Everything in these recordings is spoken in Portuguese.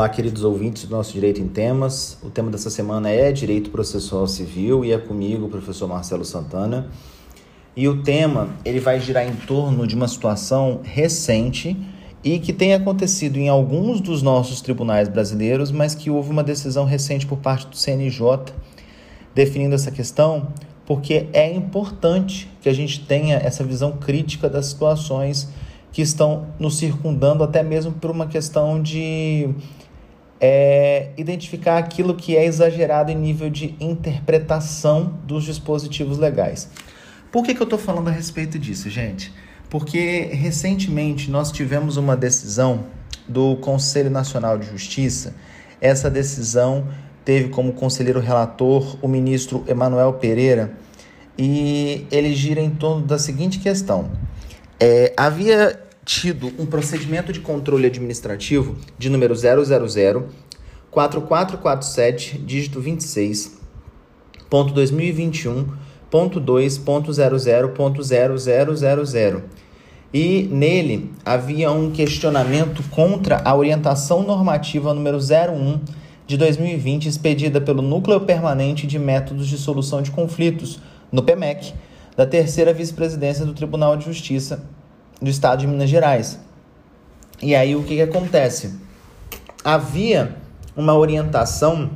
Olá, queridos ouvintes do nosso Direito em Temas. O tema dessa semana é Direito Processual Civil e é comigo, o professor Marcelo Santana. E o tema ele vai girar em torno de uma situação recente e que tem acontecido em alguns dos nossos tribunais brasileiros, mas que houve uma decisão recente por parte do CNJ definindo essa questão, porque é importante que a gente tenha essa visão crítica das situações que estão nos circundando, até mesmo por uma questão de é identificar aquilo que é exagerado em nível de interpretação dos dispositivos legais. Por que, que eu estou falando a respeito disso, gente? Porque recentemente nós tivemos uma decisão do Conselho Nacional de Justiça. Essa decisão teve como conselheiro relator o ministro Emanuel Pereira e ele gira em torno da seguinte questão: é, havia tido um procedimento de controle administrativo de número 000 4447, dígito 26, ponto 2021, ponto 2.00.0000. E nele havia um questionamento contra a orientação normativa número 01 de 2020, expedida pelo Núcleo Permanente de Métodos de Solução de Conflitos, no PEMEC, da terceira vice-presidência do Tribunal de Justiça do Estado de Minas Gerais. E aí o que, que acontece? Havia uma orientação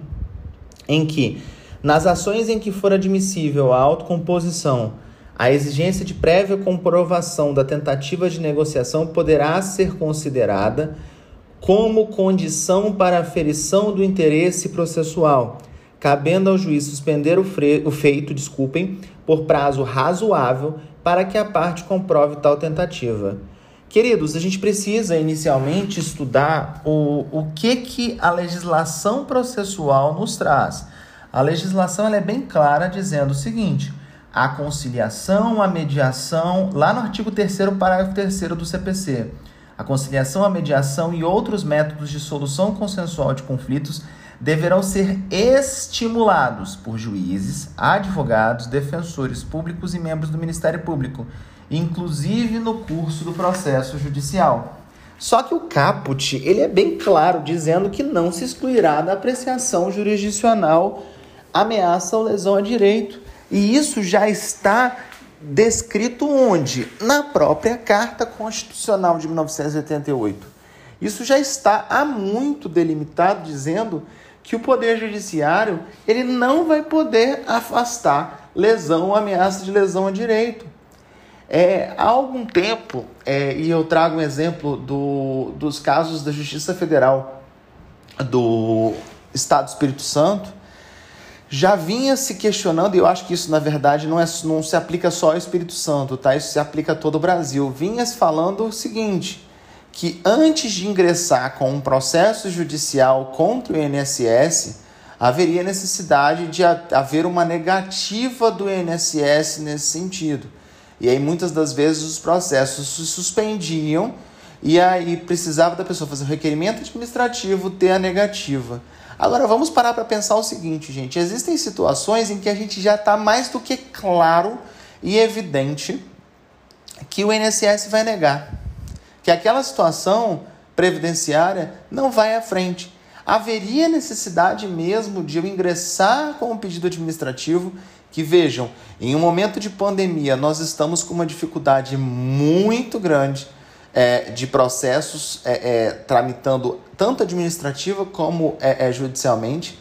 em que, nas ações em que for admissível a autocomposição, a exigência de prévia comprovação da tentativa de negociação poderá ser considerada como condição para aferição do interesse processual, cabendo ao juiz suspender o, o feito, desculpem, por prazo razoável para que a parte comprove tal tentativa. Queridos, a gente precisa inicialmente estudar o, o que, que a legislação processual nos traz. A legislação é bem clara dizendo o seguinte: a conciliação, a mediação, lá no artigo 3, parágrafo 3 do CPC, a conciliação, a mediação e outros métodos de solução consensual de conflitos deverão ser estimulados por juízes, advogados, defensores públicos e membros do Ministério Público, inclusive no curso do processo judicial. Só que o caput, ele é bem claro dizendo que não se excluirá da apreciação jurisdicional ameaça ou lesão a direito. E isso já está descrito onde? Na própria Carta Constitucional de 1988. Isso já está há muito delimitado dizendo que o poder judiciário ele não vai poder afastar lesão ou ameaça de lesão a direito. É, há algum tempo, é, e eu trago um exemplo do, dos casos da Justiça Federal do Estado do Espírito Santo, já vinha se questionando, e eu acho que isso na verdade não, é, não se aplica só ao Espírito Santo, tá? isso se aplica a todo o Brasil. Vinha se falando o seguinte: que antes de ingressar com um processo judicial contra o INSS, haveria necessidade de haver uma negativa do INSS nesse sentido. E aí muitas das vezes os processos se suspendiam e aí precisava da pessoa fazer o requerimento administrativo, ter a negativa. Agora vamos parar para pensar o seguinte, gente: existem situações em que a gente já está mais do que claro e evidente que o INSS vai negar que aquela situação previdenciária não vai à frente. Haveria necessidade mesmo de eu ingressar com um pedido administrativo que vejam, em um momento de pandemia, nós estamos com uma dificuldade muito grande é, de processos é, é, tramitando tanto administrativa como é, é, judicialmente.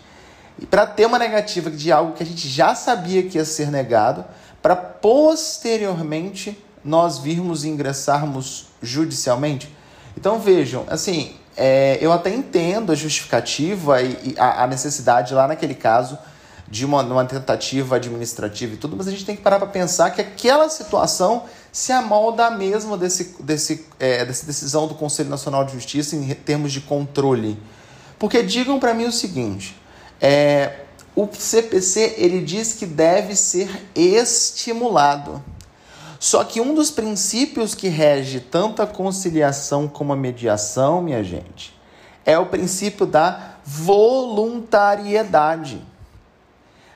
E para ter uma negativa de algo que a gente já sabia que ia ser negado, para posteriormente nós virmos ingressarmos judicialmente? Então vejam, assim, é, eu até entendo a justificativa e, e a, a, necessidade lá naquele caso de uma, uma tentativa administrativa e tudo, mas a gente tem que parar para pensar que aquela situação se amolda mesmo desse, desse, é, dessa decisão do Conselho Nacional de Justiça em termos de controle. Porque digam para mim o seguinte, é, o CPC ele diz que deve ser estimulado. Só que um dos princípios que rege tanto a conciliação como a mediação, minha gente, é o princípio da voluntariedade.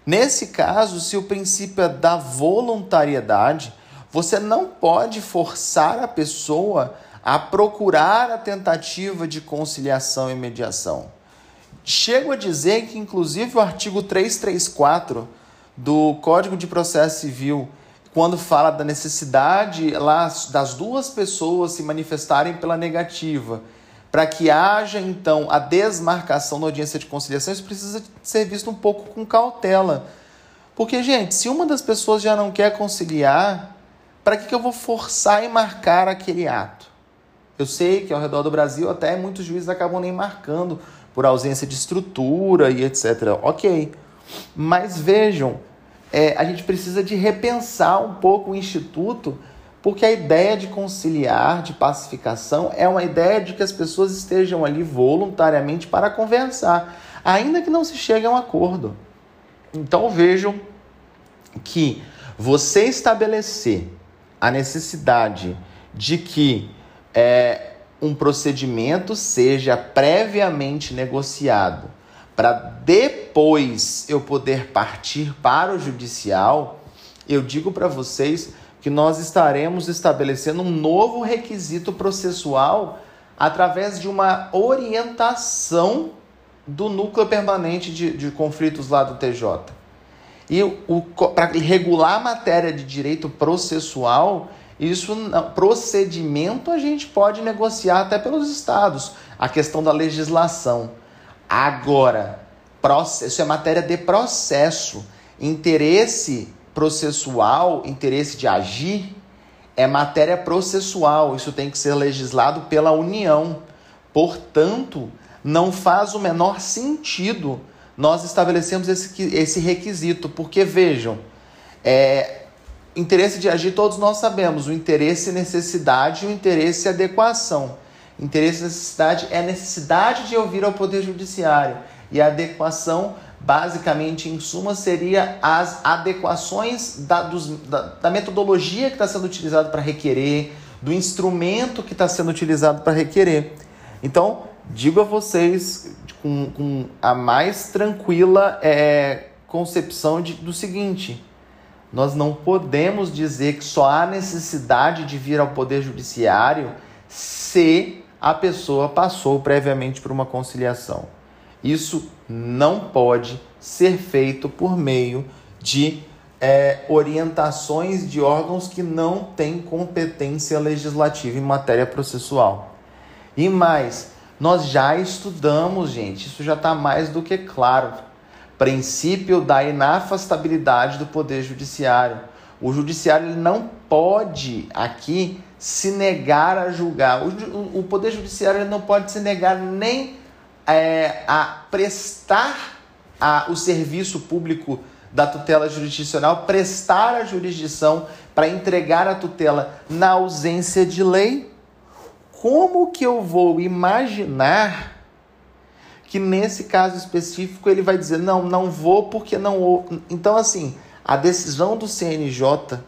Nesse caso, se o princípio é da voluntariedade, você não pode forçar a pessoa a procurar a tentativa de conciliação e mediação. Chego a dizer que, inclusive, o artigo 334 do Código de Processo Civil, quando fala da necessidade lá das duas pessoas se manifestarem pela negativa, para que haja então a desmarcação da audiência de conciliação, isso precisa ser visto um pouco com cautela. Porque, gente, se uma das pessoas já não quer conciliar, para que, que eu vou forçar e marcar aquele ato? Eu sei que ao redor do Brasil até muitos juízes acabam nem marcando por ausência de estrutura e etc. Ok. Mas vejam, é, a gente precisa de repensar um pouco o Instituto, porque a ideia de conciliar, de pacificação, é uma ideia de que as pessoas estejam ali voluntariamente para conversar, ainda que não se chegue a um acordo. Então vejam que você estabelecer a necessidade de que é, um procedimento seja previamente negociado para depois eu poder partir para o judicial, eu digo para vocês que nós estaremos estabelecendo um novo requisito processual através de uma orientação do núcleo permanente de, de conflitos lá do TJ. E para regular a matéria de direito processual, isso procedimento a gente pode negociar até pelos estados, a questão da legislação. Agora, isso é matéria de processo. Interesse processual, interesse de agir, é matéria processual. Isso tem que ser legislado pela União. Portanto, não faz o menor sentido nós estabelecemos esse, esse requisito, porque vejam, é, interesse de agir, todos nós sabemos, o interesse necessidade e o interesse adequação. Interesse e necessidade é a necessidade de ouvir ao Poder Judiciário. E a adequação, basicamente, em suma, seria as adequações da, dos, da, da metodologia que está sendo utilizada para requerer, do instrumento que está sendo utilizado para requerer. Então, digo a vocês com, com a mais tranquila é, concepção de, do seguinte: nós não podemos dizer que só há necessidade de vir ao Poder Judiciário se a pessoa passou previamente por uma conciliação. Isso não pode ser feito por meio de é, orientações de órgãos que não têm competência legislativa em matéria processual. E mais, nós já estudamos, gente, isso já está mais do que claro princípio da inafastabilidade do poder judiciário. O judiciário não pode aqui se negar a julgar. O, o poder judiciário não pode se negar nem é, a prestar a, o serviço público da tutela jurisdicional, prestar a jurisdição para entregar a tutela na ausência de lei. Como que eu vou imaginar que nesse caso específico ele vai dizer: não, não vou porque não. Então, assim, a decisão do CNJ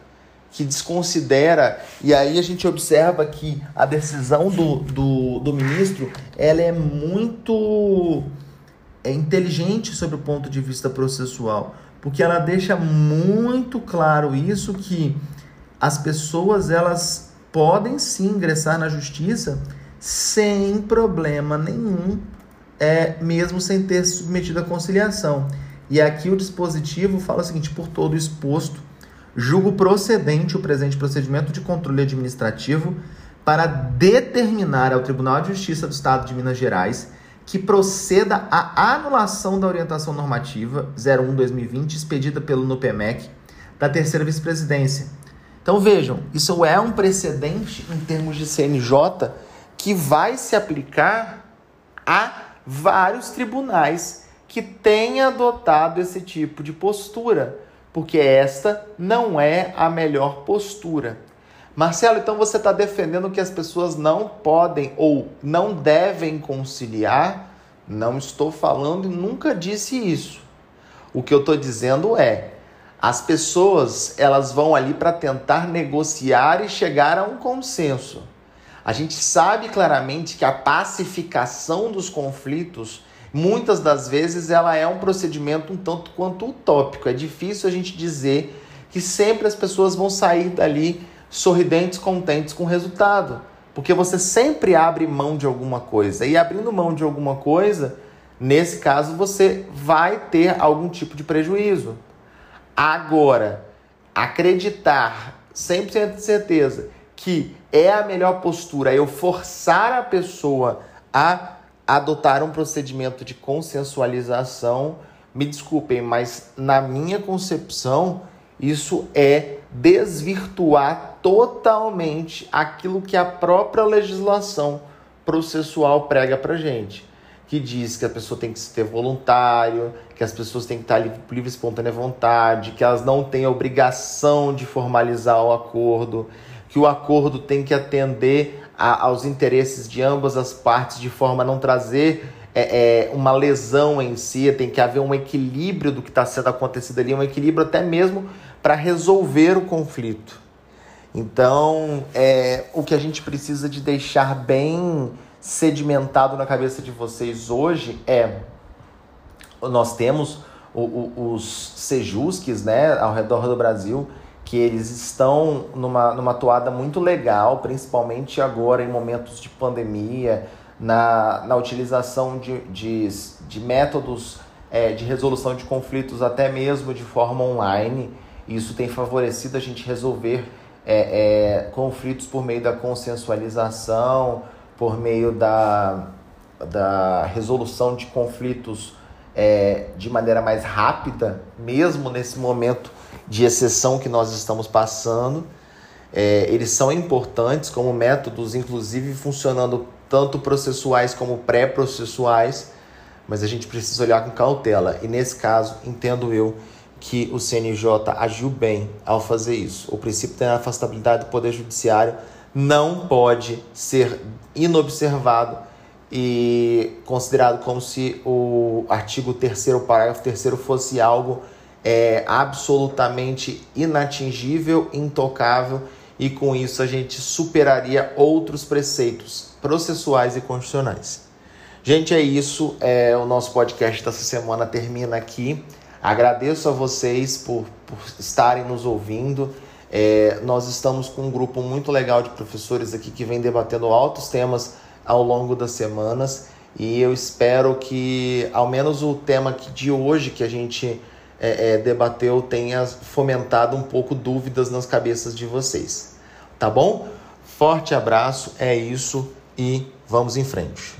que desconsidera, e aí a gente observa que a decisão do, do, do ministro ela é muito é inteligente sobre o ponto de vista processual, porque ela deixa muito claro isso que as pessoas elas podem sim ingressar na justiça sem problema nenhum é, mesmo sem ter submetido à conciliação. E aqui o dispositivo fala o seguinte: por todo exposto, julgo procedente o presente procedimento de controle administrativo para determinar ao Tribunal de Justiça do Estado de Minas Gerais que proceda à anulação da orientação normativa 01-2020 expedida pelo NUPEMEC da terceira vice-presidência. Então vejam, isso é um precedente em termos de CNJ que vai se aplicar a vários tribunais que têm adotado esse tipo de postura, porque esta não é a melhor postura. Marcelo, então você está defendendo que as pessoas não podem ou não devem conciliar? Não estou falando e nunca disse isso. O que eu estou dizendo é, as pessoas elas vão ali para tentar negociar e chegar a um consenso. A gente sabe claramente que a pacificação dos conflitos, muitas das vezes, ela é um procedimento um tanto quanto utópico. É difícil a gente dizer que sempre as pessoas vão sair dali sorridentes, contentes com o resultado. Porque você sempre abre mão de alguma coisa. E abrindo mão de alguma coisa, nesse caso, você vai ter algum tipo de prejuízo. Agora, acreditar 100% de certeza que é a melhor postura eu forçar a pessoa a adotar um procedimento de consensualização, me desculpem, mas na minha concepção, isso é desvirtuar totalmente aquilo que a própria legislação processual prega pra gente. Que diz que a pessoa tem que ser voluntário, que as pessoas têm que estar livre, livre espontânea vontade, que elas não têm a obrigação de formalizar o acordo, que o acordo tem que atender a, aos interesses de ambas as partes de forma a não trazer é, é, uma lesão em si, tem que haver um equilíbrio do que está sendo acontecido ali, um equilíbrio até mesmo para resolver o conflito. Então, é, o que a gente precisa de deixar bem sedimentado na cabeça de vocês hoje é nós temos o, o, os sejusques né, ao redor do Brasil que eles estão numa, numa toada muito legal, principalmente agora em momentos de pandemia, na, na utilização de, de, de métodos é, de resolução de conflitos, até mesmo de forma online. Isso tem favorecido a gente resolver é, é, conflitos por meio da consensualização, por meio da, da resolução de conflitos é, de maneira mais rápida, mesmo nesse momento de exceção que nós estamos passando. É, eles são importantes como métodos, inclusive funcionando tanto processuais como pré-processuais, mas a gente precisa olhar com cautela. E nesse caso, entendo eu que o CNJ agiu bem ao fazer isso. O princípio da afastabilidade do Poder Judiciário não pode ser inobservado e considerado como se o artigo 3 parágrafo 3 fosse algo é, absolutamente inatingível, intocável, e com isso a gente superaria outros preceitos processuais e constitucionais. Gente, é isso. É, o nosso podcast dessa semana termina aqui. Agradeço a vocês por, por estarem nos ouvindo. É, nós estamos com um grupo muito legal de professores aqui que vem debatendo altos temas ao longo das semanas e eu espero que, ao menos o tema de hoje que a gente é, é, debateu tenha fomentado um pouco dúvidas nas cabeças de vocês. Tá bom? Forte abraço, é isso e vamos em frente.